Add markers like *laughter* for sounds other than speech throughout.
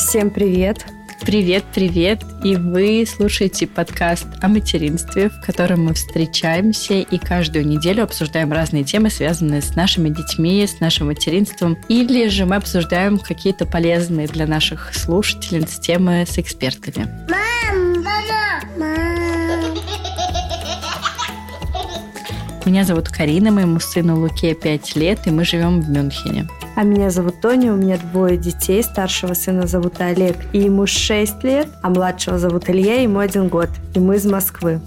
Всем привет! Привет, привет! И вы слушаете подкаст о материнстве, в котором мы встречаемся и каждую неделю обсуждаем разные темы, связанные с нашими детьми, с нашим материнством. Или же мы обсуждаем какие-то полезные для наших слушателей темы с экспертами. Мам, мама, мам. Меня зовут Карина, моему сыну Луке 5 лет, и мы живем в Мюнхене. А меня зовут Тоня, у меня двое детей. Старшего сына зовут Олег, и ему 6 лет, а младшего зовут Илья, ему один год. И мы из Москвы.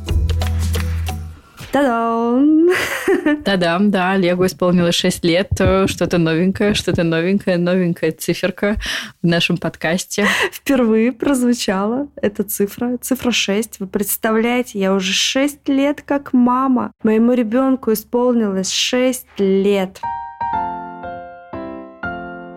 Та-дам! *laughs* Та-дам, да, Олегу исполнилось 6 лет. Что-то новенькое, что-то новенькое, новенькая циферка в нашем подкасте. Впервые прозвучала эта цифра, цифра 6. Вы представляете, я уже 6 лет как мама. Моему ребенку исполнилось 6 лет.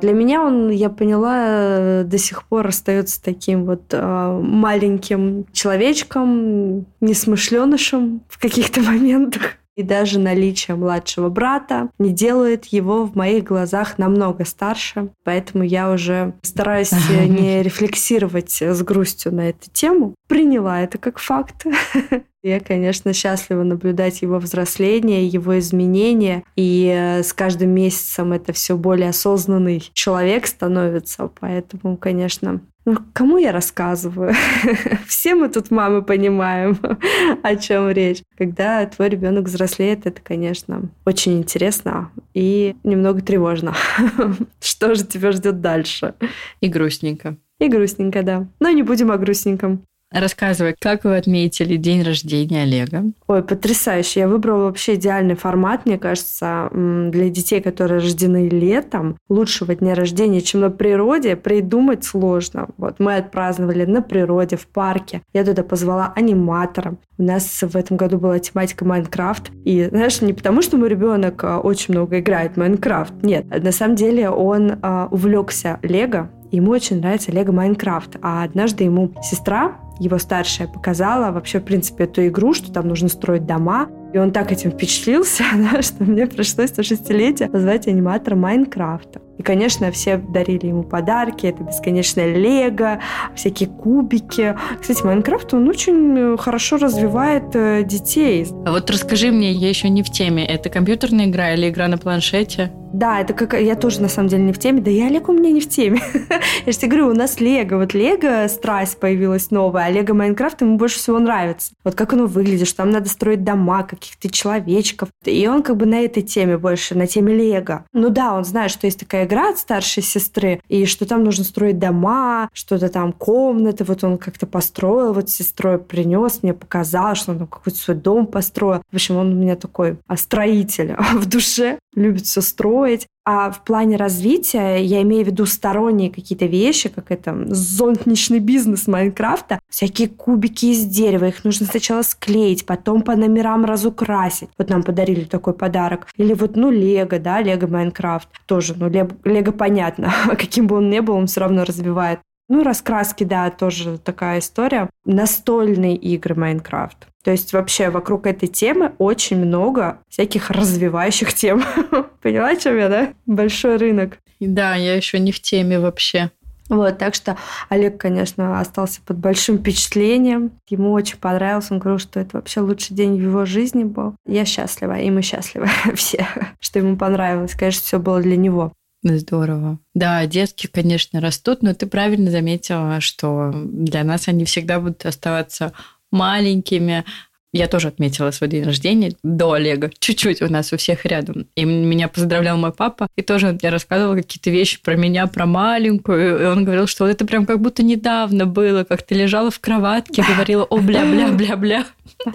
Для меня он, я поняла, до сих пор остается таким вот э, маленьким человечком, несмышленышем в каких-то *laughs* моментах. И даже наличие младшего брата не делает его в моих глазах намного старше. Поэтому я уже стараюсь *laughs* не рефлексировать с грустью на эту тему. Приняла это как факт. *laughs* Я, конечно, счастлива наблюдать его взросление, его изменения. И э, с каждым месяцем это все более осознанный человек становится. Поэтому, конечно, ну, кому я рассказываю? *laughs* Все мы тут, мамы, понимаем, *laughs* о чем речь. Когда твой ребенок взрослеет, это, конечно, очень интересно и немного тревожно. *laughs* Что же тебя ждет дальше? И грустненько. И грустненько, да. Но не будем о грустненьком. Рассказывай, как вы отметили день рождения Олега? Ой, потрясающе. Я выбрала вообще идеальный формат, мне кажется, для детей, которые рождены летом. Лучшего дня рождения, чем на природе, придумать сложно. Вот мы отпраздновали на природе, в парке. Я туда позвала аниматора. У нас в этом году была тематика Майнкрафт. И, знаешь, не потому, что мой ребенок а, очень много играет в Майнкрафт. Нет, на самом деле он а, увлекся Лего, Ему очень нравится Лего Майнкрафт. А однажды ему сестра, его старшая, показала вообще, в принципе, эту игру, что там нужно строить дома. И он так этим впечатлился, *laughs* да, что мне пришлось на шестилетие позвать аниматора Майнкрафта. И, конечно, все дарили ему подарки. Это бесконечное лего, всякие кубики. Кстати, Майнкрафт, он очень хорошо развивает э, детей. А вот расскажи мне, я еще не в теме. Это компьютерная игра или игра на планшете? Да, это как... Я тоже, на самом деле, не в теме. Да я Лего у меня не в теме. *laughs* я же тебе говорю, у нас Лего. Вот Лего страсть появилась новая, а Лего Майнкрафт ему больше всего нравится. Вот как оно выглядит, что там надо строить дома, каких-то человечков. И он как бы на этой теме больше, на теме Лего. Ну да, он знает, что есть такая игра от старшей сестры, и что там нужно строить дома, что-то там комнаты. Вот он как-то построил, вот сестрой принес, мне показал, что он там какой-то свой дом построил. В общем, он у меня такой а, строитель *laughs* в душе, любит все строить. А в плане развития я имею в виду сторонние какие-то вещи, как это зонтничный бизнес Майнкрафта, всякие кубики из дерева, их нужно сначала склеить, потом по номерам разукрасить. Вот нам подарили такой подарок. Или вот, ну, Лего, да, Лего Майнкрафт. Тоже, ну, Лего понятно, *laughs* каким бы он ни был, он все равно развивает. Ну, раскраски, да, тоже такая история. Настольные игры Майнкрафт. То есть вообще вокруг этой темы очень много всяких развивающих тем. *laughs* Поняла, о чем я, да? Большой рынок. Да, я еще не в теме вообще. Вот, так что Олег, конечно, остался под большим впечатлением. Ему очень понравилось. Он говорил, что это вообще лучший день в его жизни был. Я счастлива, и мы счастливы *laughs* все, что ему понравилось. Конечно, все было для него. Здорово. Да, детки, конечно, растут, но ты правильно заметила, что для нас они всегда будут оставаться маленькими. Я тоже отметила свой день рождения до Олега. Чуть-чуть у нас у всех рядом. И меня поздравлял мой папа. И тоже он мне рассказывал какие-то вещи про меня, про маленькую. И он говорил, что это прям как будто недавно было, как ты лежала в кроватке, говорила о бля-бля-бля-бля. *laughs*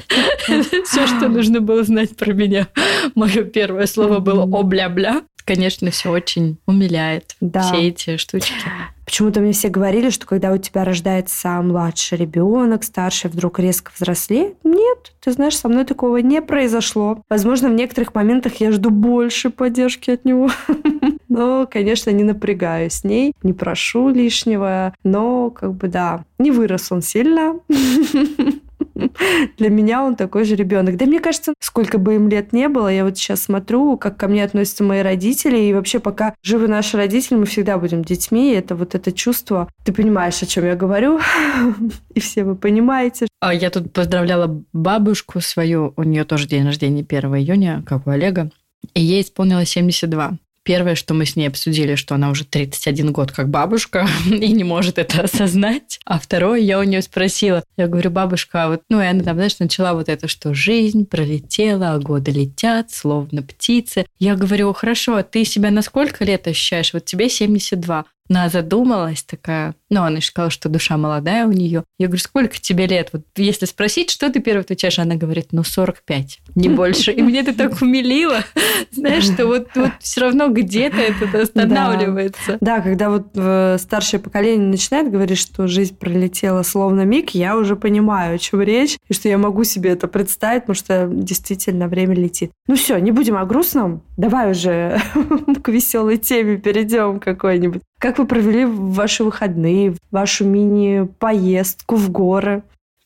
Все, что нужно было знать про меня. Мое первое слово было о бля-бля конечно, все очень умиляет. Все эти штучки. Почему-то мне все говорили, что когда у тебя рождается младший ребенок, старший вдруг резко взрослеет. Нет, ты знаешь, со мной такого не произошло. Возможно, в некоторых моментах я жду больше поддержки от него. *laughs* Но, конечно, не напрягаюсь с ней, не прошу лишнего. Но, как бы, да, не вырос он сильно. *laughs* *laughs* Для меня он такой же ребенок. Да мне кажется, сколько бы им лет не было, я вот сейчас смотрю, как ко мне относятся мои родители, и вообще пока живы наши родители, мы всегда будем детьми. Это вот это чувство. Ты понимаешь, о чем я говорю, *laughs* и все вы понимаете. А я тут поздравляла бабушку свою, у нее тоже день рождения 1 июня, как у Олега, и ей исполнилось 72. Первое, что мы с ней обсудили, что она уже 31 год как бабушка *laughs* и не может это осознать. А второе, я у нее спросила, я говорю, бабушка, а вот, ну, и она там, знаешь, начала вот это, что жизнь пролетела, а годы летят, словно птицы. Я говорю, хорошо, а ты себя на сколько лет ощущаешь? Вот тебе 72. Она задумалась такая, ну, она сказала, что душа молодая у нее. Я говорю, сколько тебе лет? Вот если спросить, что ты первый отвечаешь, она говорит, ну, 45, не *laughs* больше. И мне это так умилило, *laughs* знаешь, что вот, вот все равно где-то это останавливается. Да. да, когда вот э, старшее поколение начинает говорить, что жизнь пролетела словно миг, я уже понимаю, о чем речь, и что я могу себе это представить, потому что действительно время летит. Ну все, не будем о грустном. Давай уже *laughs* к веселой теме перейдем какой-нибудь. Как вы провели ваши выходные, вашу мини-поездку в горы?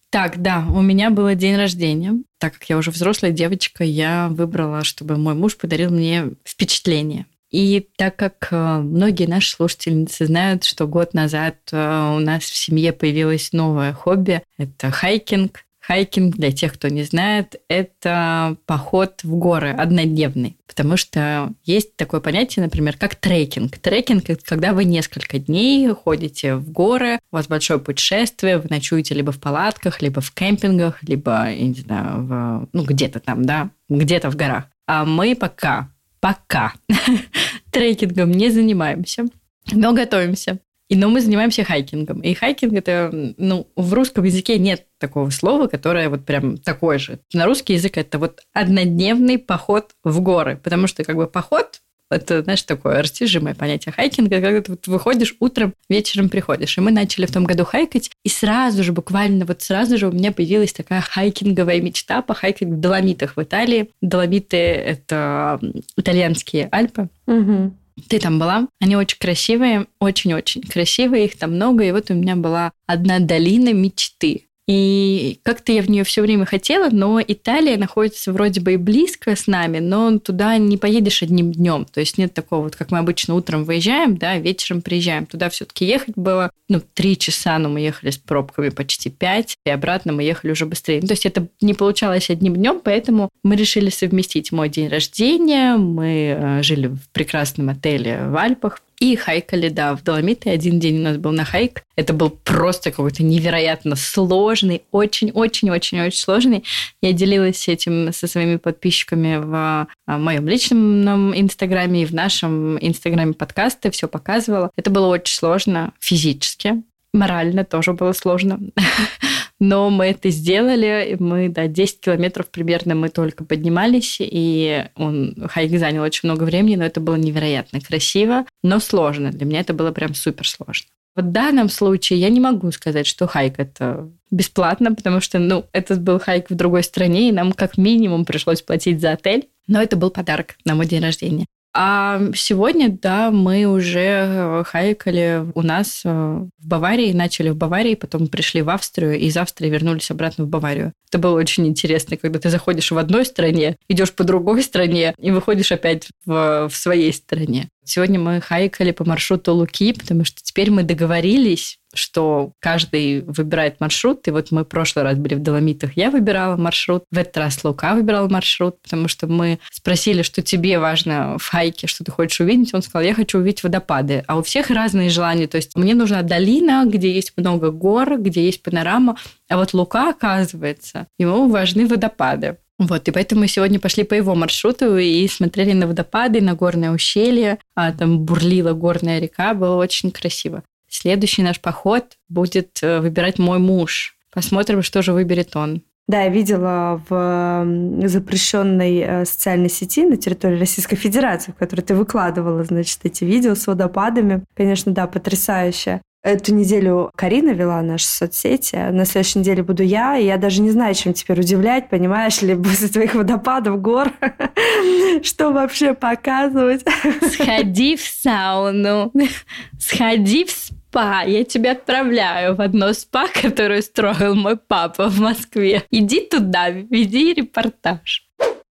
Так, да, у меня был день рождения. Так как я уже взрослая девочка, я выбрала, чтобы мой муж подарил мне впечатление. И так как э, многие наши слушательницы знают, что год назад э, у нас в семье появилось новое хобби, это хайкинг. Хайкинг, для тех, кто не знает, это поход в горы однодневный. Потому что есть такое понятие, например, как трекинг. Трекинг – это когда вы несколько дней ходите в горы, у вас большое путешествие, вы ночуете либо в палатках, либо в кемпингах, либо, я не знаю, в, ну, где-то там, да, где-то в горах. А мы пока, пока *laughs* трекингом не занимаемся, но готовимся. И, но мы занимаемся хайкингом. И хайкинг это, ну, в русском языке нет такого слова, которое вот прям такое же. На русский язык это вот однодневный поход в горы, потому что как бы поход это, знаешь, такое растяжимое понятие хайкинга, когда ты вот выходишь утром, вечером приходишь. И мы начали в том году хайкать, и сразу же, буквально вот сразу же у меня появилась такая хайкинговая мечта по хайкинг в Доломитах в Италии. Доломиты – это итальянские Альпы. Угу. Ты там была? Они очень красивые, очень-очень красивые, их там много. И вот у меня была одна долина мечты. И как-то я в нее все время хотела, но Италия находится вроде бы и близко с нами, но туда не поедешь одним днем. То есть нет такого, вот как мы обычно утром выезжаем, да, вечером приезжаем. Туда все-таки ехать было, ну, три часа, но мы ехали с пробками почти пять, и обратно мы ехали уже быстрее. Ну, то есть это не получалось одним днем, поэтому мы решили совместить мой день рождения. Мы э, жили в прекрасном отеле в Альпах, и хайкали, да, в Доломиты. Один день у нас был на хайк. Это был просто какой-то невероятно сложный, очень-очень-очень-очень сложный. Я делилась этим со своими подписчиками в а, моем личном инстаграме и в нашем инстаграме подкаста. Все показывала. Это было очень сложно физически. Морально тоже было сложно. *laughs* Но мы это сделали. Мы, да, 10 километров примерно мы только поднимались, и он, хайк занял очень много времени, но это было невероятно красиво, но сложно. Для меня это было прям супер сложно. В данном случае я не могу сказать, что хайк это бесплатно, потому что, ну, это был хайк в другой стране, и нам как минимум пришлось платить за отель. Но это был подарок на мой день рождения. А сегодня, да, мы уже э, хайкали у нас э, в Баварии, начали в Баварии, потом пришли в Австрию, и из Австрии вернулись обратно в Баварию. Это было очень интересно, когда ты заходишь в одной стране, идешь по другой стране и выходишь опять в, в своей стране. Сегодня мы хайкали по маршруту Луки, потому что теперь мы договорились что каждый выбирает маршрут. И вот мы в прошлый раз были в Доломитах, я выбирала маршрут. В этот раз Лука выбирал маршрут, потому что мы спросили, что тебе важно в хайке, что ты хочешь увидеть. Он сказал, я хочу увидеть водопады. А у всех разные желания. То есть мне нужна долина, где есть много гор, где есть панорама. А вот Лука, оказывается, ему важны водопады. Вот, и поэтому мы сегодня пошли по его маршруту и смотрели на водопады, на горное ущелье, а там бурлила горная река, было очень красиво. Следующий наш поход будет э, выбирать мой муж. Посмотрим, что же выберет он. Да, я видела в запрещенной э, социальной сети на территории Российской Федерации, в которой ты выкладывала, значит, эти видео с водопадами. Конечно, да, потрясающе. Эту неделю Карина вела наши соцсети, на следующей неделе буду я, и я даже не знаю, чем теперь удивлять, понимаешь ли, *laughs* после твоих водопадов, гор, *laughs* что вообще показывать. Сходи в сауну, *laughs* сходи в спа. Я тебя отправляю в одно спа, *laughs* которое строил мой папа в Москве. Иди туда, веди репортаж.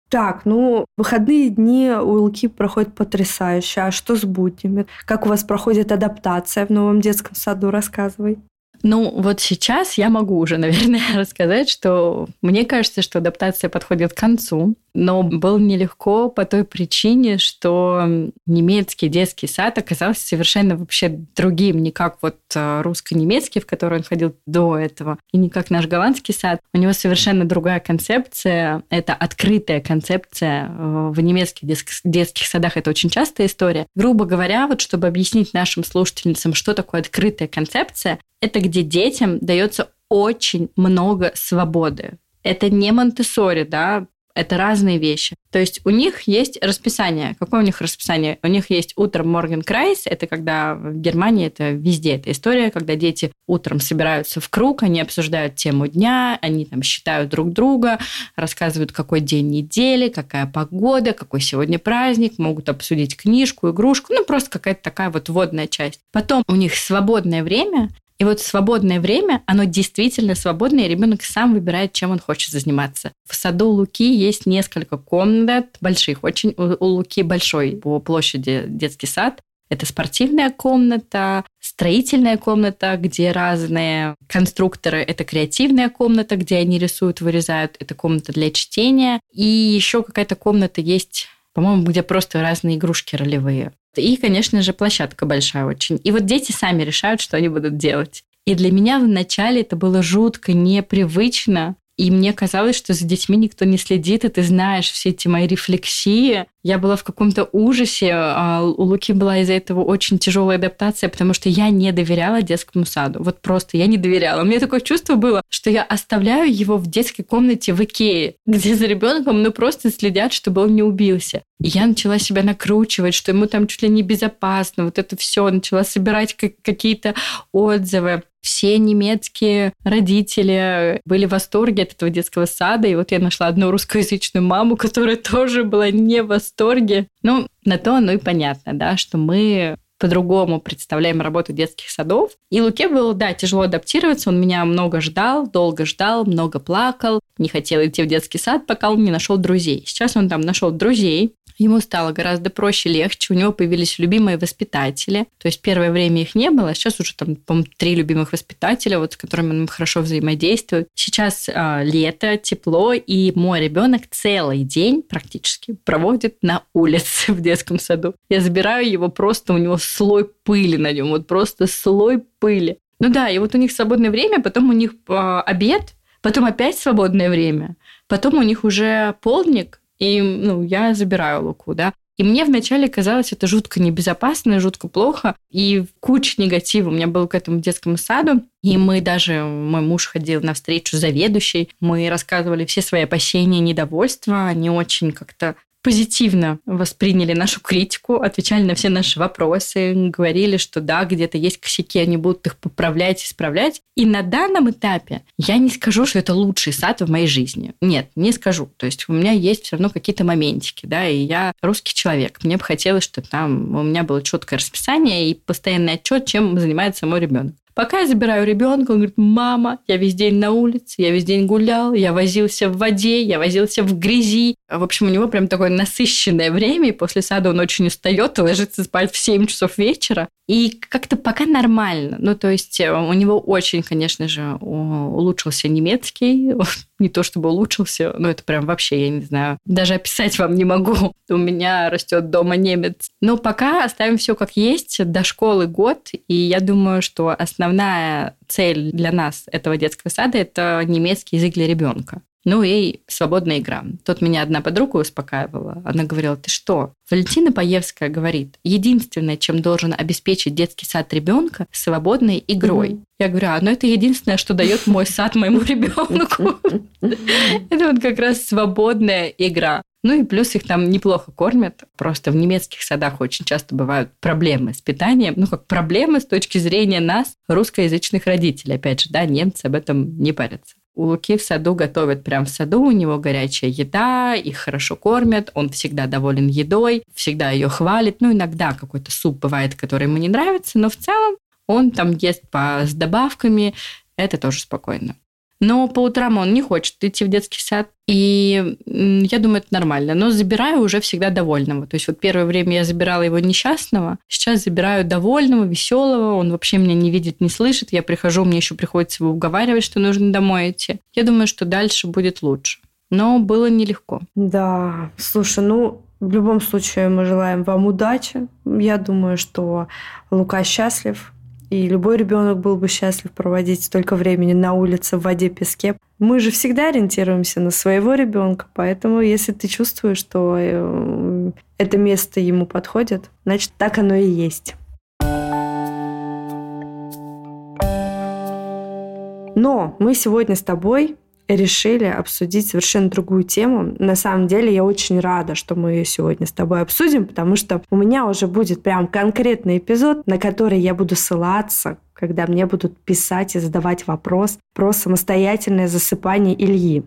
Так, ну, выходные дни у Луки проходят потрясающе. А что с буднями? Как у вас проходит адаптация в новом детском саду? Рассказывай. Ну, вот сейчас я могу уже, *laughs* наверное, рассказать, что мне кажется, что адаптация подходит к концу, но было нелегко по той причине, что немецкий детский сад оказался совершенно вообще другим, не как вот э, русско-немецкий, в который он ходил до этого, и не как наш голландский сад. У него совершенно другая концепция. Это открытая концепция. Э, в немецких детских садах это очень частая история. Грубо говоря, вот чтобы объяснить нашим слушательницам, что такое открытая концепция, это где детям дается очень много свободы. Это не Монтессори, да, это разные вещи. То есть у них есть расписание. Какое у них расписание? У них есть утром Morgenkreis. Это когда в Германии это везде эта история, когда дети утром собираются в круг, они обсуждают тему дня, они там считают друг друга, рассказывают, какой день недели, какая погода, какой сегодня праздник, могут обсудить книжку, игрушку, ну просто какая-то такая вот водная часть. Потом у них свободное время, и вот свободное время, оно действительно свободное, и ребенок сам выбирает, чем он хочет заниматься. В саду Луки есть несколько комнат, больших очень. У Луки большой по площади детский сад. Это спортивная комната, строительная комната, где разные конструкторы. Это креативная комната, где они рисуют, вырезают. Это комната для чтения. И еще какая-то комната есть по-моему, где просто разные игрушки ролевые. И, конечно же, площадка большая очень. И вот дети сами решают, что они будут делать. И для меня вначале это было жутко непривычно, и мне казалось, что за детьми никто не следит, и ты знаешь все эти мои рефлексии. Я была в каком-то ужасе. А у Луки была из-за этого очень тяжелая адаптация, потому что я не доверяла детскому саду. Вот просто я не доверяла. У меня такое чувство было, что я оставляю его в детской комнате в Икее, где за ребенком ну просто следят, чтобы он не убился. И я начала себя накручивать, что ему там чуть ли не безопасно. Вот это все. Начала собирать какие-то отзывы все немецкие родители были в восторге от этого детского сада. И вот я нашла одну русскоязычную маму, которая тоже была не в восторге. Ну, на то оно и понятно, да, что мы по-другому представляем работу детских садов. И Луке было, да, тяжело адаптироваться. Он меня много ждал, долго ждал, много плакал, не хотел идти в детский сад, пока он не нашел друзей. Сейчас он там нашел друзей, Ему стало гораздо проще, легче. У него появились любимые воспитатели. То есть первое время их не было, сейчас уже там, по три любимых воспитателя, вот с которыми он хорошо взаимодействует. Сейчас э, лето, тепло, и мой ребенок целый день практически проводит на улице в детском саду. Я забираю его просто, у него слой пыли на нем, вот просто слой пыли. Ну да, и вот у них свободное время, потом у них э, обед, потом опять свободное время, потом у них уже полдник, и ну, я забираю Луку, да. И мне вначале казалось это жутко небезопасно, жутко плохо, и куча негатива у меня был к этому детскому саду. И мы даже, мой муж ходил на встречу заведующей, мы рассказывали все свои опасения, недовольства, они очень как-то позитивно восприняли нашу критику, отвечали на все наши вопросы, говорили, что да, где-то есть косяки, они будут их поправлять, исправлять. И на данном этапе я не скажу, что это лучший сад в моей жизни. Нет, не скажу. То есть у меня есть все равно какие-то моментики, да, и я русский человек. Мне бы хотелось, чтобы там у меня было четкое расписание и постоянный отчет, чем занимается мой ребенок. Пока я забираю ребенка, он говорит, мама, я весь день на улице, я весь день гулял, я возился в воде, я возился в грязи. В общем, у него прям такое насыщенное время, и после сада он очень устает и ложится спать в 7 часов вечера. И как-то пока нормально. Ну, то есть э, у него очень, конечно же, улучшился немецкий. Не то чтобы улучшился, но это прям вообще, я не знаю, даже описать вам не могу. *laughs* У меня растет дома немец. Но пока оставим все как есть, до школы год, и я думаю, что основная цель для нас этого детского сада – это немецкий язык для ребенка. Ну и свободная игра. Тут меня одна подруга успокаивала. Она говорила, ты что? Валентина Паевская говорит, единственное, чем должен обеспечить детский сад ребенка, свободной игрой. Mm-hmm. Я говорю, а ну это единственное, что дает мой сад моему ребенку. *laughs* Это вот как раз свободная игра. Ну и плюс их там неплохо кормят. Просто в немецких садах очень часто бывают проблемы с питанием. Ну, как проблемы с точки зрения нас, русскоязычных родителей. Опять же, да, немцы об этом не парятся. У Луки в саду готовят прямо в саду, у него горячая еда, их хорошо кормят, он всегда доволен едой, всегда ее хвалит. Ну, иногда какой-то суп бывает, который ему не нравится, но в целом Он там ест по, с добавками, это тоже спокойно. Но по утрам он не хочет идти в детский сад. И я думаю, это нормально. Но забираю уже всегда довольного. То есть вот первое время я забирала его несчастного, сейчас забираю довольного, веселого. Он вообще меня не видит, не слышит. Я прихожу, мне еще приходится его уговаривать, что нужно домой идти. Я думаю, что дальше будет лучше. Но было нелегко. Да, слушай, ну в любом случае мы желаем вам удачи. Я думаю, что Лука счастлив, и любой ребенок был бы счастлив проводить столько времени на улице, в воде, песке. Мы же всегда ориентируемся на своего ребенка, поэтому если ты чувствуешь, что э, это место ему подходит, значит, так оно и есть. Но мы сегодня с тобой решили обсудить совершенно другую тему. На самом деле я очень рада, что мы ее сегодня с тобой обсудим, потому что у меня уже будет прям конкретный эпизод, на который я буду ссылаться, когда мне будут писать и задавать вопрос про самостоятельное засыпание Ильи.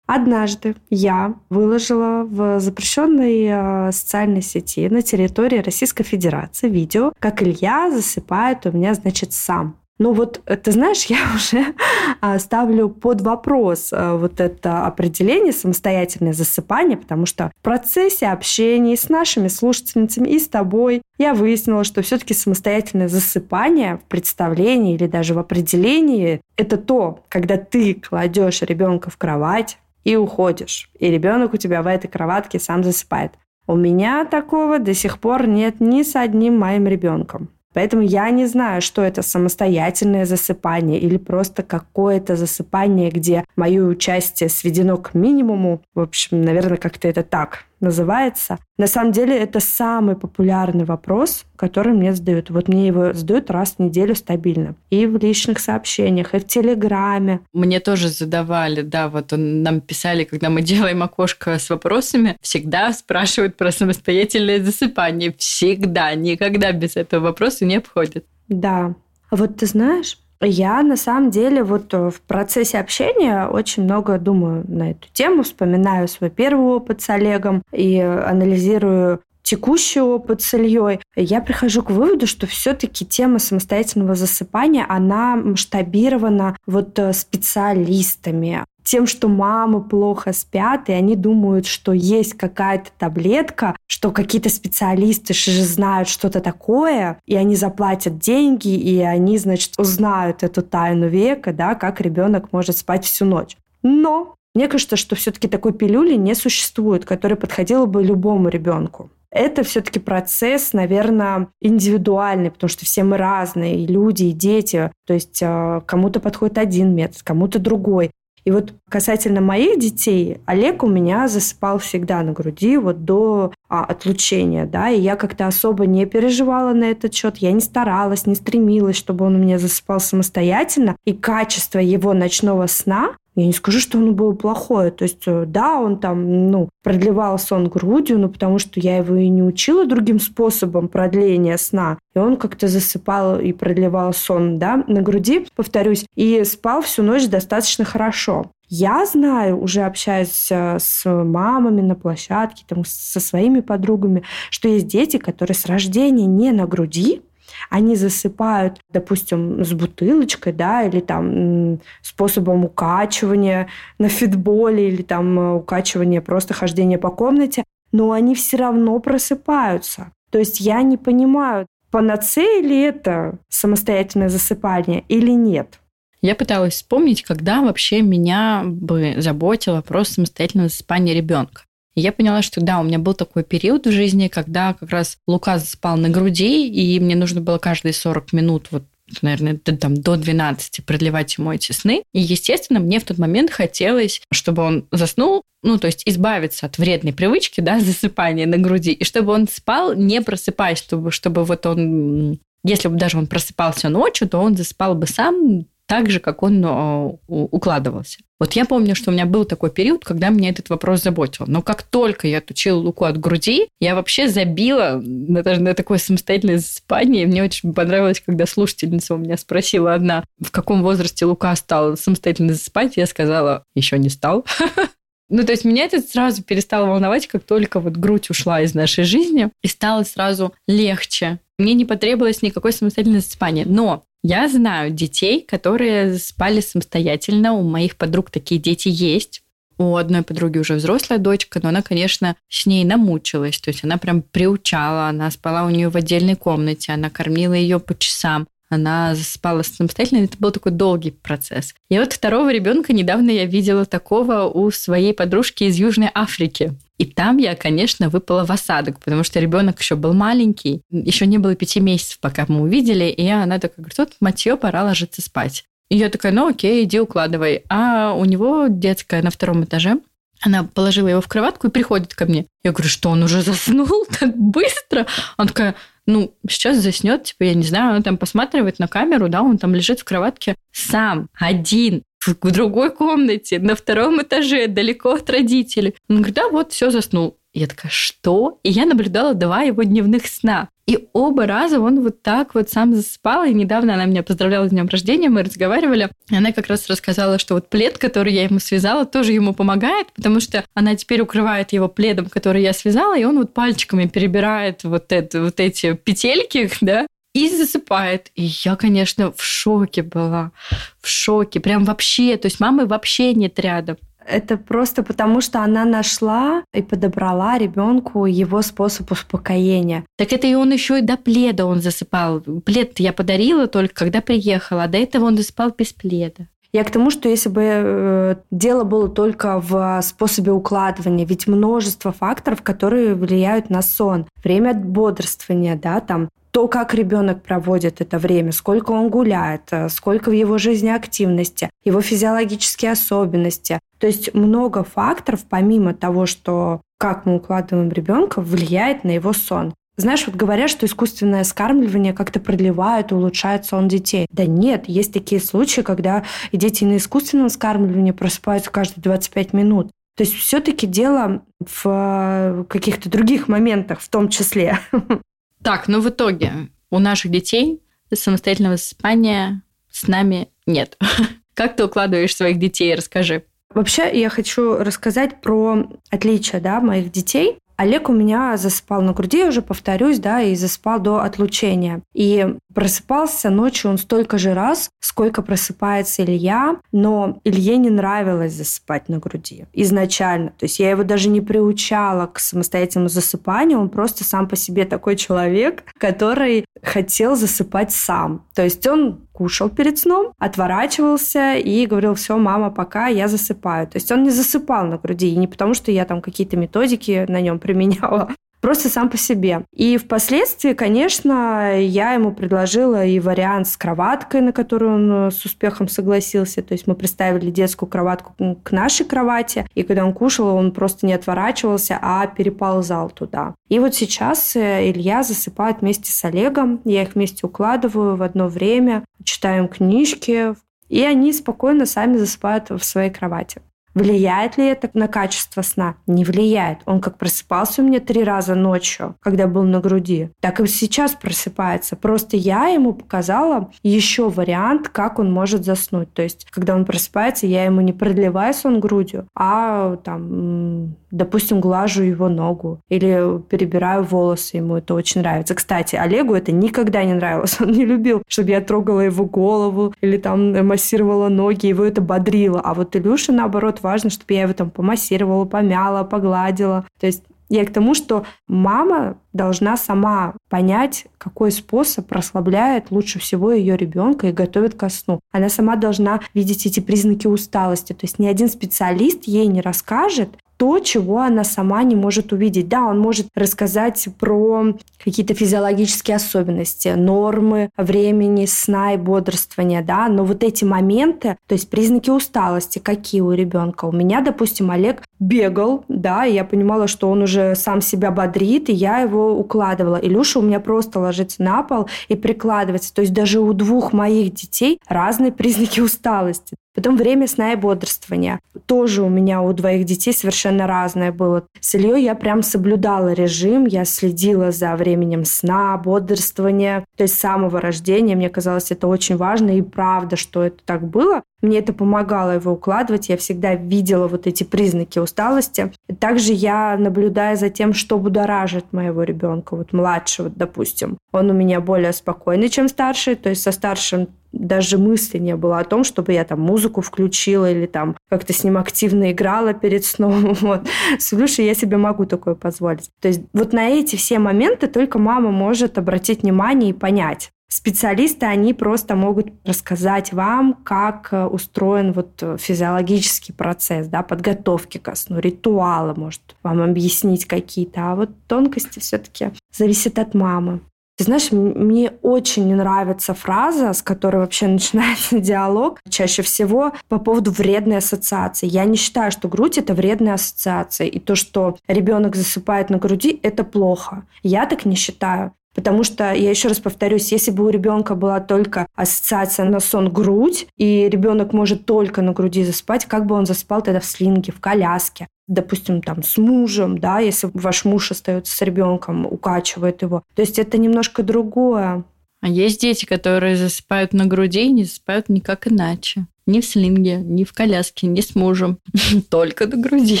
Однажды я выложила в запрещенной э, социальной сети на территории Российской Федерации видео, как Илья засыпает у меня, значит, сам. Ну вот, э, ты знаешь, *laughs* я уже а, ставлю под вопрос э, вот это определение самостоятельное засыпание, потому что в процессе общения с нашими слушательницами и с тобой я выяснила, что все-таки самостоятельное засыпание в представлении или даже в определении это то, когда ты кладешь ребенка в кровать и уходишь, и ребенок у тебя в этой кроватке сам засыпает. У меня такого до сих пор нет ни с одним моим ребенком. Поэтому я не знаю, что это самостоятельное засыпание или просто какое-то засыпание, где мое участие сведено к минимуму. В общем, наверное, как-то это так называется. На самом деле это самый популярный вопрос, который мне задают. Вот мне его задают раз в неделю стабильно. И в личных сообщениях, и в Телеграме. Мне тоже задавали, да, вот он, нам писали, когда мы *laughs* делаем окошко с вопросами, всегда спрашивают про самостоятельное засыпание. Всегда, никогда без этого вопроса не обходят. Да. А вот ты знаешь, я на самом деле вот э, в процессе общения очень много думаю на эту тему, вспоминаю свой первый опыт с Олегом и анализирую текущий опыт с Ильей, я прихожу к выводу, что все-таки тема самостоятельного засыпания, она масштабирована вот э, специалистами, тем, что мамы плохо спят, и они думают, что есть какая-то таблетка, что какие-то специалисты же знают что-то такое, и они заплатят деньги, и они, значит, узнают эту тайну века, да, как ребенок может спать всю ночь. Но мне кажется, что все-таки такой пилюли не существует, которая подходила бы любому ребенку. Это все-таки процесс, наверное, индивидуальный, потому что все мы разные, и люди, и дети. То есть э, кому-то подходит один метод, кому-то другой. И вот касательно моих детей, Олег у меня засыпал всегда на груди вот до а, отлучения, да, и я как-то особо не переживала на этот счет, я не старалась, не стремилась, чтобы он у меня засыпал самостоятельно, и качество его ночного сна я не скажу, что оно было плохое. То есть, э, да, он там, ну, продлевал сон грудью, но потому что я его и не учила другим способом продления сна. И он как-то засыпал и продлевал сон, да, на груди, повторюсь, и спал всю ночь достаточно хорошо. Я знаю, уже общаясь э, с мамами на площадке, там, со своими подругами, что есть дети, которые с рождения не на груди, они засыпают, допустим, с бутылочкой, да, или там способом укачивания на фитболе, или там э, укачивания просто хождения по комнате, но они все равно просыпаются. То есть я не понимаю, панацея ли это самостоятельное засыпание или нет. Я пыталась вспомнить, когда вообще меня бы заботил вопрос самостоятельного засыпания ребенка. Я поняла, что да, у меня был такой период в жизни, когда как раз Лука спал на груди, и мне нужно было каждые 40 минут вот наверное, там, до 12 продлевать ему эти сны. И, естественно, мне в тот момент хотелось, чтобы он заснул, ну, то есть избавиться от вредной привычки, да, *laughs* засыпания на груди, и чтобы он спал, не просыпаясь, чтобы, чтобы вот он если бы даже он просыпался ночью, то он заспал бы сам так же, как он э, укладывался. Вот я помню, что у меня был такой период, когда меня этот вопрос заботил. Но как только я отучила Луку от груди, я вообще забила на, даже на такое самостоятельное засыпание. Мне очень понравилось, когда слушательница у меня спросила одна, в каком возрасте Лука стал самостоятельно засыпать. Я сказала, еще не стал. *laughs* Ну, то есть меня это сразу перестало волновать, как только вот грудь ушла из нашей жизни, и стало сразу легче. Мне не потребовалось никакой самостоятельного засыпания. Но Я знаю детей, которые спали самостоятельно. У моих подруг такие дети есть. У одной подруги уже взрослая дочка, но она, конечно, с ней намучилась. То есть она прям приучала, она спала у нее в отдельной комнате, она кормила ее по часам она спала самостоятельно, это был такой долгий процесс. И вот второго ребенка недавно я видела такого у своей подружки из Южной Африки. И там я, конечно, выпала в осадок, потому что ребенок еще был маленький, еще не было пяти месяцев, пока мы увидели, и она такая говорит, вот, матье, пора ложиться спать. И я такая, ну окей, иди укладывай. А у него детская на втором этаже, она положила его в кроватку и приходит ко мне. Я говорю, что он уже заснул так быстро? Он такая, ну, сейчас заснет, типа, я не знаю, он там посматривает на камеру, да, он там лежит в кроватке сам, один, в другой комнате, на втором этаже, далеко от родителей. Он говорит, да, вот, все, заснул. Я такая, что? И я наблюдала два его дневных сна. И оба раза он вот так вот сам засыпал. И недавно она меня поздравляла с днем рождения, мы разговаривали. И она как раз рассказала, что вот плед, который я ему связала, тоже ему помогает, потому что она теперь укрывает его пледом, который я связала, и он вот пальчиками перебирает вот, это, вот эти петельки, да, и засыпает. И я, конечно, в шоке была. В шоке. Прям вообще. То есть мамы вообще нет рядом. Это просто потому, что она нашла и подобрала ребенку его способ успокоения. Так это и он еще и до пледа он засыпал. Плед я подарила только когда приехала, а до этого он засыпал без пледа. Я к тому, что если бы э, дело было только в способе укладывания, ведь множество факторов, которые влияют на сон. Время бодрствования, да, там то, как ребенок проводит это время, сколько он гуляет, э, сколько в его жизни активности, его физиологические особенности. То есть много факторов, помимо того, что как мы укладываем ребенка, влияет на его сон. Знаешь, вот говорят, что искусственное скармливание как-то продлевает, улучшает сон детей. Да нет, есть такие случаи, когда дети на искусственном скармливании просыпаются каждые 25 минут. То есть все-таки дело в э, каких-то других моментах в том числе. *laughs* Так, ну в итоге у наших детей самостоятельного засыпания с нами нет. *laughs* Как ты укладываешь своих детей? Расскажи. Вообще, я хочу рассказать про отличия да, моих детей. Олег у меня засыпал на груди, уже повторюсь, да, и засыпал до отлучения. И просыпался ночью он столько же раз, сколько просыпается Илья, но Илье не нравилось засыпать на груди изначально. То есть я его даже не приучала к самостоятельному засыпанию, он просто сам по себе такой человек, который хотел засыпать сам. То есть он кушал перед сном, отворачивался и говорил, все, мама, пока, я засыпаю. То есть он не засыпал на груди, и не потому, что я там какие-то методики на нем применяла, просто сам по себе. И впоследствии, конечно, я ему предложила и вариант с кроваткой, на которую он э, с успехом согласился. То есть мы представили детскую кроватку к нашей кровати, и когда он кушал, он просто не отворачивался, а переползал туда. И вот сейчас э, Илья засыпает вместе с Олегом, я их вместе укладываю в одно время, читаем книжки, и они спокойно сами засыпают в своей кровати. Влияет ли это на качество сна? Не влияет. Он как просыпался у меня три раза ночью, когда был на груди, так и сейчас просыпается. Просто я ему показала еще вариант, как он может заснуть. То есть, когда он просыпается, я ему не продлеваю сон грудью, а там, допустим, глажу его ногу или перебираю волосы. Ему это очень нравится. Кстати, Олегу это никогда не нравилось. *laughs* Он не любил, чтобы я трогала его голову или там массировала ноги, его это бодрило. А вот Илюша, наоборот, важно, чтобы я его там помассировала, помяла, погладила. То есть я к тому, что мама должна сама понять, какой способ расслабляет лучше всего ее ребенка и готовит ко сну. Она сама должна видеть эти признаки усталости. То есть ни один специалист ей не расскажет, то, чего она сама не может увидеть. Да, он может рассказать про какие-то физиологические особенности, нормы времени сна и бодрствования, да, но вот эти моменты, то есть признаки усталости, какие у ребенка. У меня, допустим, Олег бегал, да, и я понимала, что он уже сам себя бодрит, и я его укладывала. Илюша у меня просто ложится на пол и прикладывается. То есть даже у двух моих детей разные признаки усталости. Потом время сна и бодрствования. Тоже у меня у двоих детей совершенно разное было. С Ильей я прям соблюдала режим, я следила за временем сна, бодрствования. То есть с самого рождения мне казалось это очень важно и правда, что это так было. Мне это помогало его укладывать. Я всегда видела вот эти признаки усталости. Также я наблюдаю за тем, что будоражит моего ребенка, вот младшего, допустим. Он у меня более спокойный, чем старший. То есть со старшим даже мысли не было о том, чтобы я там музыку включила или там как-то с ним активно играла перед сном. *laughs* Вот. С Илюшей я себе могу такое позволить. То есть вот на эти все моменты только мама может обратить внимание и понять. Специалисты, они просто могут рассказать вам, как э, устроен вот э, физиологический процесс да, подготовки ко сну, ритуалы, может вам объяснить какие-то. А вот тонкости все-таки зависят от мамы. Ты знаешь, мне очень нравится фраза, с которой вообще *laughs* начинается диалог, чаще всего по поводу вредной ассоциации. Я не считаю, что грудь это вредная ассоциация, и то, что ребенок засыпает на груди, это плохо. Я так не считаю. Потому что, я еще раз повторюсь, если бы у ребенка была только ассоциация на сон-грудь, и ребенок может только на груди заспать, как бы он заспал тогда в слинге, в коляске? Допустим, там, с мужем, да, если ваш муж остается с ребенком, укачивает его. То есть это немножко другое. А есть дети, которые засыпают на груди и не засыпают никак иначе. Ни в слинге, ни в коляске, ни с мужем. *laughs* Только на груди.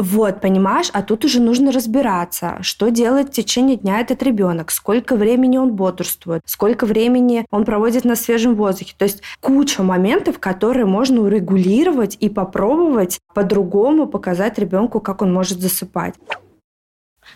Вот, понимаешь, а тут уже нужно разбираться, что делает в течение дня этот ребенок, сколько времени он бодрствует, сколько времени он проводит на свежем воздухе. То есть куча моментов, которые можно урегулировать и попробовать по-другому показать ребенку, как он может засыпать.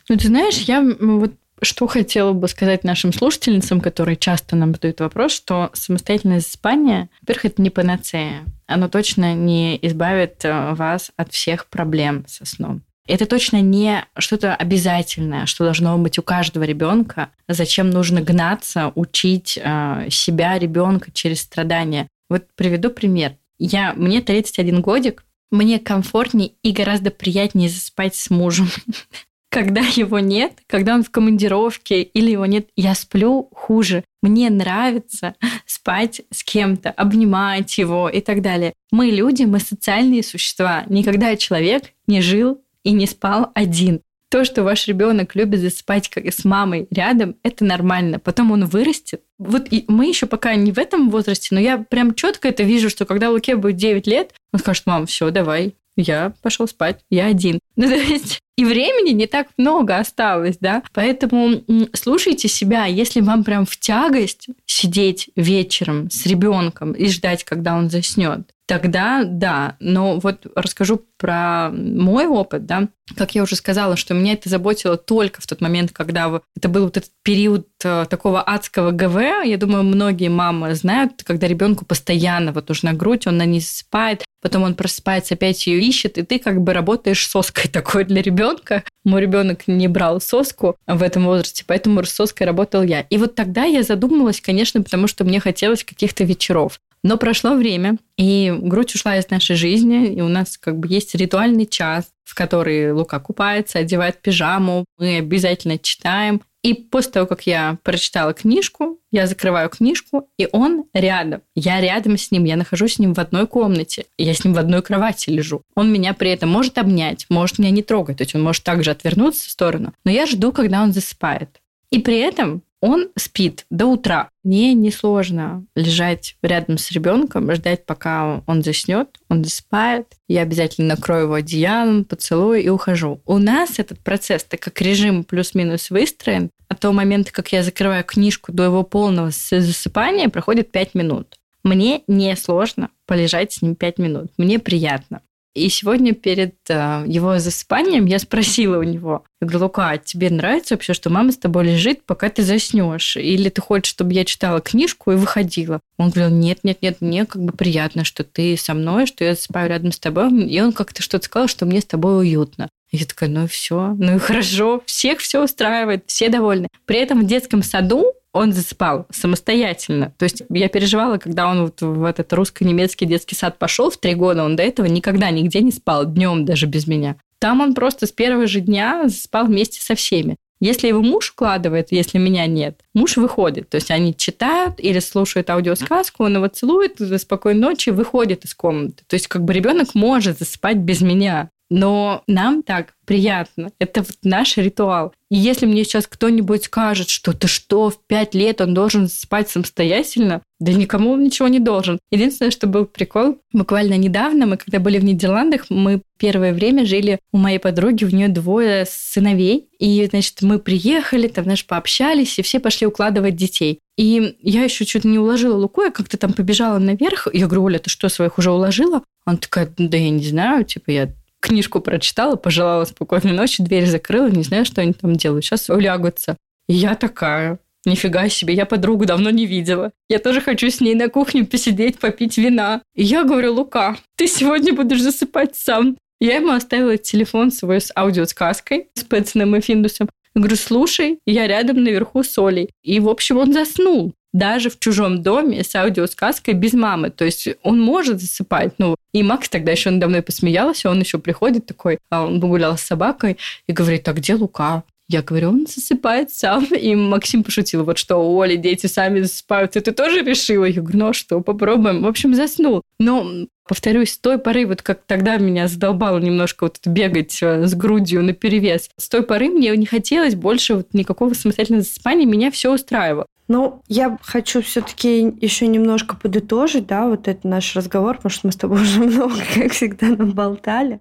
Ну, ты знаешь, я вот что хотела бы сказать нашим слушательницам, которые часто нам задают вопрос, что самостоятельное засыпание, во-первых, это не панацея. Оно точно не избавит э, вас от всех проблем со сном. Это точно не что-то обязательное, что должно быть у каждого ребенка. Зачем нужно гнаться, учить э, себя, ребенка через страдания? Вот приведу пример. Я, мне 31 годик, мне комфортнее и гораздо приятнее заспать с мужем, *laughs* когда его нет, когда он в командировке или его нет, я сплю хуже. Мне нравится спать с кем-то, обнимать его и так далее. Мы люди, мы социальные существа. Никогда человек не жил и не спал один. То, что ваш ребенок любит засыпать как с мамой рядом, это нормально. Потом он вырастет. Вот и мы еще пока не в этом возрасте, но я прям четко это вижу, что когда Луке будет 9 лет, он скажет, мам, все, давай, я пошел спать, я один. *laughs* Ну, то есть и времени не так много осталось, да. Поэтому слушайте себя, если вам прям в тягость сидеть вечером с ребенком и ждать, когда он заснет, тогда да. Но вот расскажу про мой опыт, да. Как я уже сказала, что меня это заботило только в тот момент, когда это был вот этот период э, такого адского ГВ. Я думаю, многие мамы знают, когда ребенку постоянно вот нужна грудь, он на ней спает, потом он просыпается, опять ее ищет, и ты как бы работаешь соской *laughs* такой для ребенка. Мой ребенок не брал соску в этом возрасте, поэтому с соской работал я. И вот тогда я задумалась, конечно, потому что мне хотелось каких-то вечеров. Но прошло время, и грудь ушла из нашей жизни, и у нас как бы есть ритуальный час, в который Лука купается, одевает пижаму, мы обязательно читаем. И после того, как я прочитала книжку, я закрываю книжку, и он рядом. Я рядом с ним, я нахожусь с ним в одной комнате. Я с ним в одной кровати лежу. Он меня при этом может обнять, может меня не трогать, то есть он может также отвернуться в сторону. Но я жду, когда он засыпает. И при этом он спит до утра. Мне несложно лежать рядом с ребенком, ждать, пока он заснет, он засыпает. Я обязательно накрою его одеялом, поцелую и ухожу. У нас этот процесс, так как режим плюс-минус выстроен, от того момента, как я закрываю книжку до его полного засыпания, проходит 5 минут. Мне не сложно полежать с ним 5 минут. Мне приятно. И сегодня перед э, его засыпанием я спросила у него, я говорю, Лука, а тебе нравится вообще, что мама с тобой лежит, пока ты заснешь? Или ты хочешь, чтобы я читала книжку и выходила? Он говорил, нет, нет, нет, мне как бы приятно, что ты со мной, что я засыпаю рядом с тобой. И он как-то что-то сказал, что мне с тобой уютно. Я такая, ну и все, ну и хорошо, всех все устраивает, все довольны. При этом в детском саду он засыпал самостоятельно. То есть я переживала, когда он вот в этот русско-немецкий детский сад пошел в три года, он до этого никогда нигде не спал, днем даже без меня. Там он просто с первого же дня спал вместе со всеми. Если его муж укладывает, если меня нет, муж выходит. То есть они читают или слушают аудиосказку, он его целует, спокойной ночи, выходит из комнаты. То есть как бы ребенок может засыпать без меня. Но нам так приятно. Это вот наш ритуал. И если мне сейчас кто-нибудь скажет, что ты что, в пять лет он должен спать самостоятельно, да никому он ничего не должен. Единственное, что был прикол, буквально недавно, мы когда были в Нидерландах, мы первое время жили у моей подруги, у нее двое сыновей. И, значит, мы приехали, там, знаешь, пообщались, и все пошли укладывать детей. И я еще что-то не уложила Луку, я как-то там побежала наверх. Я говорю, Оля, ты что, своих уже уложила? Она такая, да я не знаю, типа, я книжку прочитала, пожелала спокойной ночи, дверь закрыла, не знаю, что они там делают. Сейчас улягутся. И я такая, Нифига себе, я подругу давно не видела. Я тоже хочу с ней на кухне посидеть, попить вина. И я говорю, Лука, ты сегодня будешь засыпать сам. Я ему оставила телефон свой с аудиосказкой, с Пэтсоном и Финдусом. Говорю, слушай, я рядом наверху с Олей. И, в общем, он заснул даже в чужом доме с аудиосказкой без мамы. То есть он может засыпать. Ну, и Макс тогда еще надо мной посмеялся, он еще приходит такой, а он погулял с собакой и говорит, а где Лука? Я говорю, он засыпает сам. И Максим пошутил, вот что, Оля, дети сами засыпают. И ты тоже решила? Я говорю, ну а что, попробуем. В общем, заснул. Но повторюсь, с той поры, вот как тогда меня задолбало немножко вот бегать э, с грудью на перевес, с той поры мне не хотелось больше вот никакого самостоятельного засыпания, меня все устраивало. Ну, я хочу все-таки еще немножко подытожить, да, вот этот наш разговор, потому что мы с тобой уже *laughs* много, как всегда, наболтали.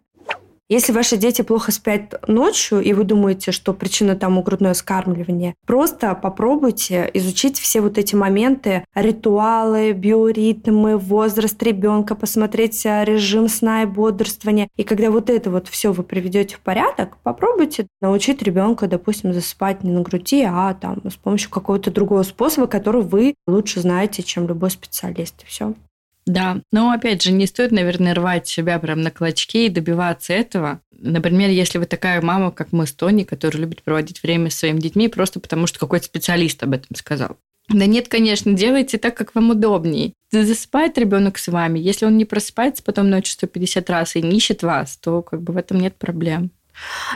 Если ваши дети плохо спят ночью, и вы думаете, что причина тому грудное скармливание, просто попробуйте изучить все вот эти моменты, ритуалы, биоритмы, возраст ребенка, посмотреть э, режим сна и бодрствования. И когда вот это вот все вы приведете в порядок, попробуйте научить ребенка, допустим, засыпать не на груди, а там с помощью какого-то другого способа, который вы лучше знаете, чем любой специалист. И все. Да, но опять же, не стоит, наверное, рвать себя прям на клочки и добиваться этого. Например, если вы такая мама, как мы с Тони, которая любит проводить время с своими детьми просто потому, что какой-то специалист об этом сказал. Да нет, конечно, делайте так, как вам удобнее. Засыпает ребенок с вами. Если он не просыпается потом ночью 150 раз и не ищет вас, то как бы в этом нет проблем.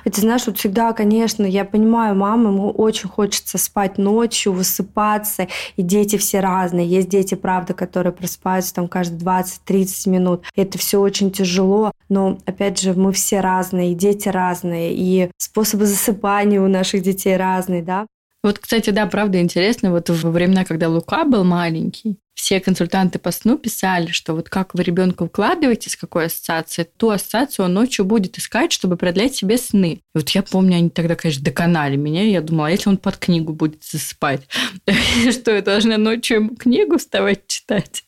И ты знаешь, вот всегда, конечно, я понимаю, мамы, ему очень хочется спать ночью, высыпаться, и дети все разные. Есть дети, правда, которые просыпаются там каждые 20-30 минут. Это все очень тяжело, но, опять же, мы все разные, и дети разные, и способы засыпания у наших детей разные, да. Вот, кстати, да, правда интересно, вот во времена, когда Лука был маленький, все консультанты по сну писали, что вот как вы ребенка укладываете, с какой ассоциацией, ту ассоциацию он ночью будет искать, чтобы продлять себе сны. И вот я помню, они тогда, конечно, доконали меня. Я думала, а если он под книгу будет засыпать, *laughs* что я должна ночью книгу вставать читать?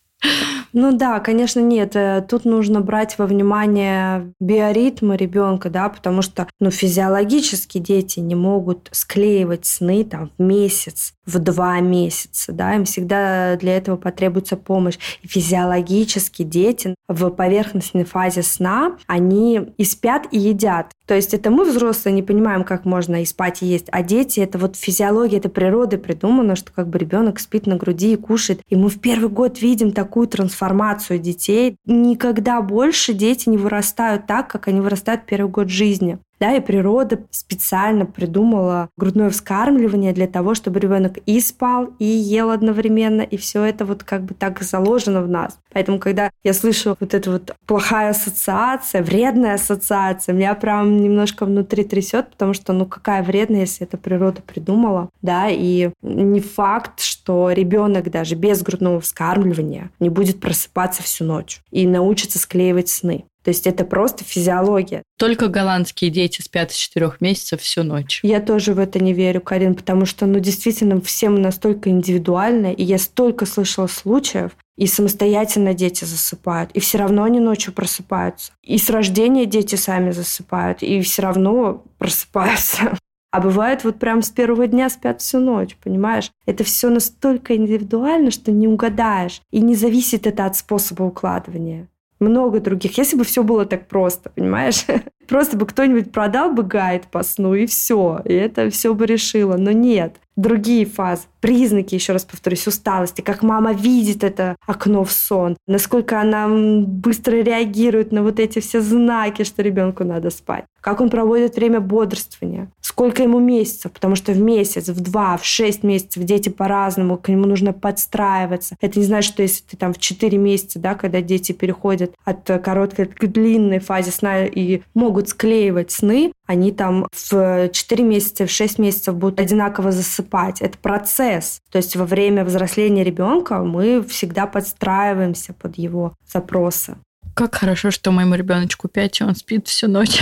Ну да, конечно, нет. Э, тут нужно брать во внимание биоритмы ребенка, да, потому что, ну, физиологически дети не могут склеивать сны там в месяц, в два месяца, да, им всегда для этого потребуется помощь. И физиологически дети в поверхностной фазе сна, они и спят, и едят. То есть это мы, взрослые, не понимаем, как можно и спать, и есть. А дети, это вот физиология, это природы придумано, что как бы ребенок спит на груди и кушает. И мы в первый год видим такую трансформацию детей. Никогда больше дети не вырастают так, как они вырастают первый год жизни. Да, и природа специально придумала грудное вскармливание для того, чтобы ребенок и спал, и ел одновременно, и все это вот как бы так заложено в нас. Поэтому, когда я слышу вот эту вот плохая ассоциация, вредная ассоциация, меня прям немножко внутри трясет, потому что, ну, какая вредная, если это природа придумала, да, и не факт, что ребенок даже без грудного вскармливания не будет просыпаться всю ночь и научится склеивать сны. То есть это просто физиология. Только голландские дети спят с четырех месяцев всю ночь. Я тоже в это не верю, Карин, потому что, ну, действительно, все мы настолько индивидуальны, и я столько слышала случаев, и самостоятельно дети засыпают, и все равно они ночью просыпаются. И с рождения дети сами засыпают, и все равно просыпаются. А бывает вот прям с первого дня спят всю ночь, понимаешь? Это все настолько индивидуально, что не угадаешь. И не зависит это от способа укладывания много других. Если бы все было так просто, понимаешь? *laughs* Просто бы кто-нибудь продал бы гайд по сну, и все. И это все бы решило. Но нет другие фазы, признаки, еще раз повторюсь, усталости, как мама видит это окно в сон, насколько она быстро реагирует на вот эти все знаки, что ребенку надо спать, как он проводит время бодрствования, сколько ему месяцев, потому что в месяц, в два, в шесть месяцев дети по-разному, к нему нужно подстраиваться. Это не значит, что если ты там в четыре месяца, да, когда дети переходят от короткой к длинной фазе сна и могут склеивать сны, они там в 4 месяца, в 6 месяцев будут одинаково засыпать. Это процесс. То есть во время взросления ребенка мы всегда подстраиваемся под его запросы. Как хорошо, что моему ребеночку 5, и он спит всю ночь.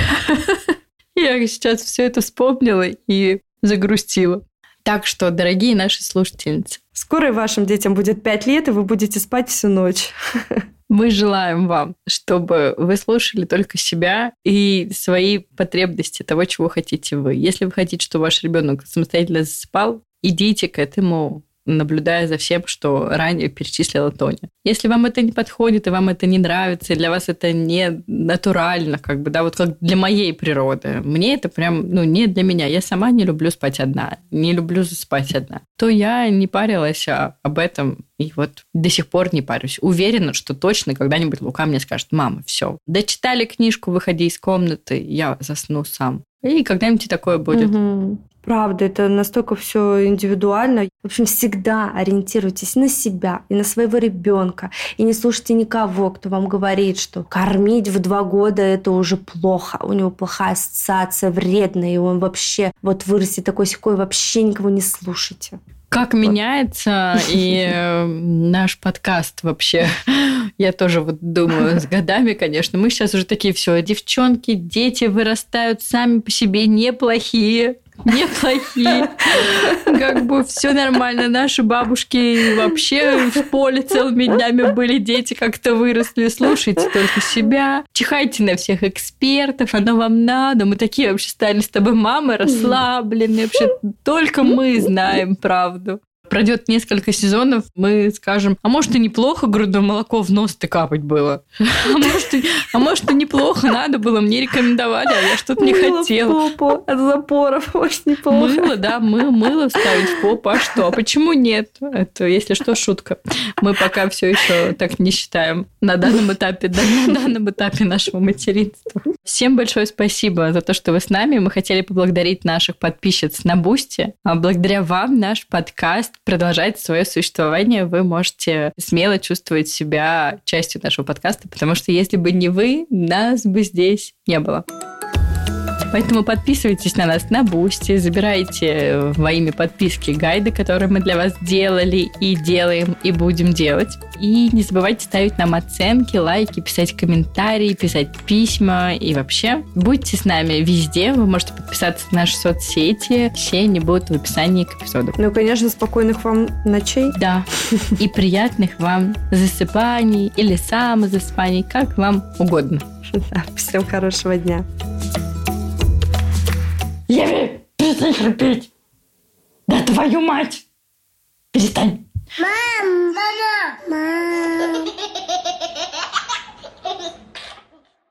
*laughs* Я сейчас все это вспомнила и загрустила. Так что, дорогие наши слушательницы. Скоро вашим детям будет 5 лет, и вы будете спать всю ночь. *laughs* Мы желаем вам, чтобы вы слушали только себя и свои потребности того, чего хотите вы. Если вы хотите, чтобы ваш ребенок самостоятельно засыпал, идите к этому наблюдая за всем, что ранее перечислила Тоня. Если вам это не подходит, и вам это не нравится, и для вас это не натурально, как бы, да, вот как для моей природы, мне это прям, ну, не для меня. Я сама не люблю спать одна, не люблю засыпать одна. То я не парилась об этом, и вот до сих пор не парюсь. Уверена, что точно когда-нибудь Лука мне скажет, мама, все, дочитали книжку, выходи из комнаты, я засну сам. И когда-нибудь такое будет. Угу. Правда, это настолько все индивидуально. В общем, всегда ориентируйтесь на себя и на своего ребенка. И не слушайте никого, кто вам говорит, что кормить в два года это уже плохо. У него плохая ассоциация, вредная, и он вообще вот вырастет такой секой, вообще никого не слушайте. Как вот. меняется и э, наш подкаст вообще. Я тоже вот думаю, с годами, конечно, мы сейчас уже такие все, девчонки, дети вырастают сами по себе неплохие неплохие. Как бы все нормально. Наши бабушки вообще в поле целыми днями были дети, как-то выросли. Слушайте только себя. Чихайте на всех экспертов. Оно вам надо. Мы такие вообще стали с тобой мамы расслабленные. Вообще только мы знаем правду пройдет несколько сезонов, мы скажем, а может и неплохо грудное молоко в нос-то капать было. А может, и, а может и неплохо, надо было, мне рекомендовали, а я что-то не хотела. попу от запоров, *laughs* может неплохо. Мыло, да, мы мыло вставить в попу, а что? А почему нет? Это, если что, шутка. Мы пока все еще так не считаем на данном этапе, да, на данном этапе нашего материнства. Всем большое спасибо за то, что вы с нами. Мы хотели поблагодарить наших подписчиц на Boosty. А благодаря вам наш подкаст продолжать свое существование, вы можете смело чувствовать себя частью нашего подкаста, потому что если бы не вы, нас бы здесь не было. Поэтому подписывайтесь на нас на Boosty, забирайте во имя подписки гайды, которые мы для вас делали и делаем и будем делать. И не забывайте ставить нам оценки, лайки, писать комментарии, писать письма и вообще будьте с нами везде. Вы можете подписаться на наши соцсети. Все они будут в описании к эпизоду. Ну, конечно, спокойных вам ночей. Да. И приятных вам засыпаний или самозасыпаний, как вам угодно. *laughs* Всем хорошего дня. Еви, перестань храпеть! Да твою мать! Перестань! Мам! Мама! Мам! *laughs*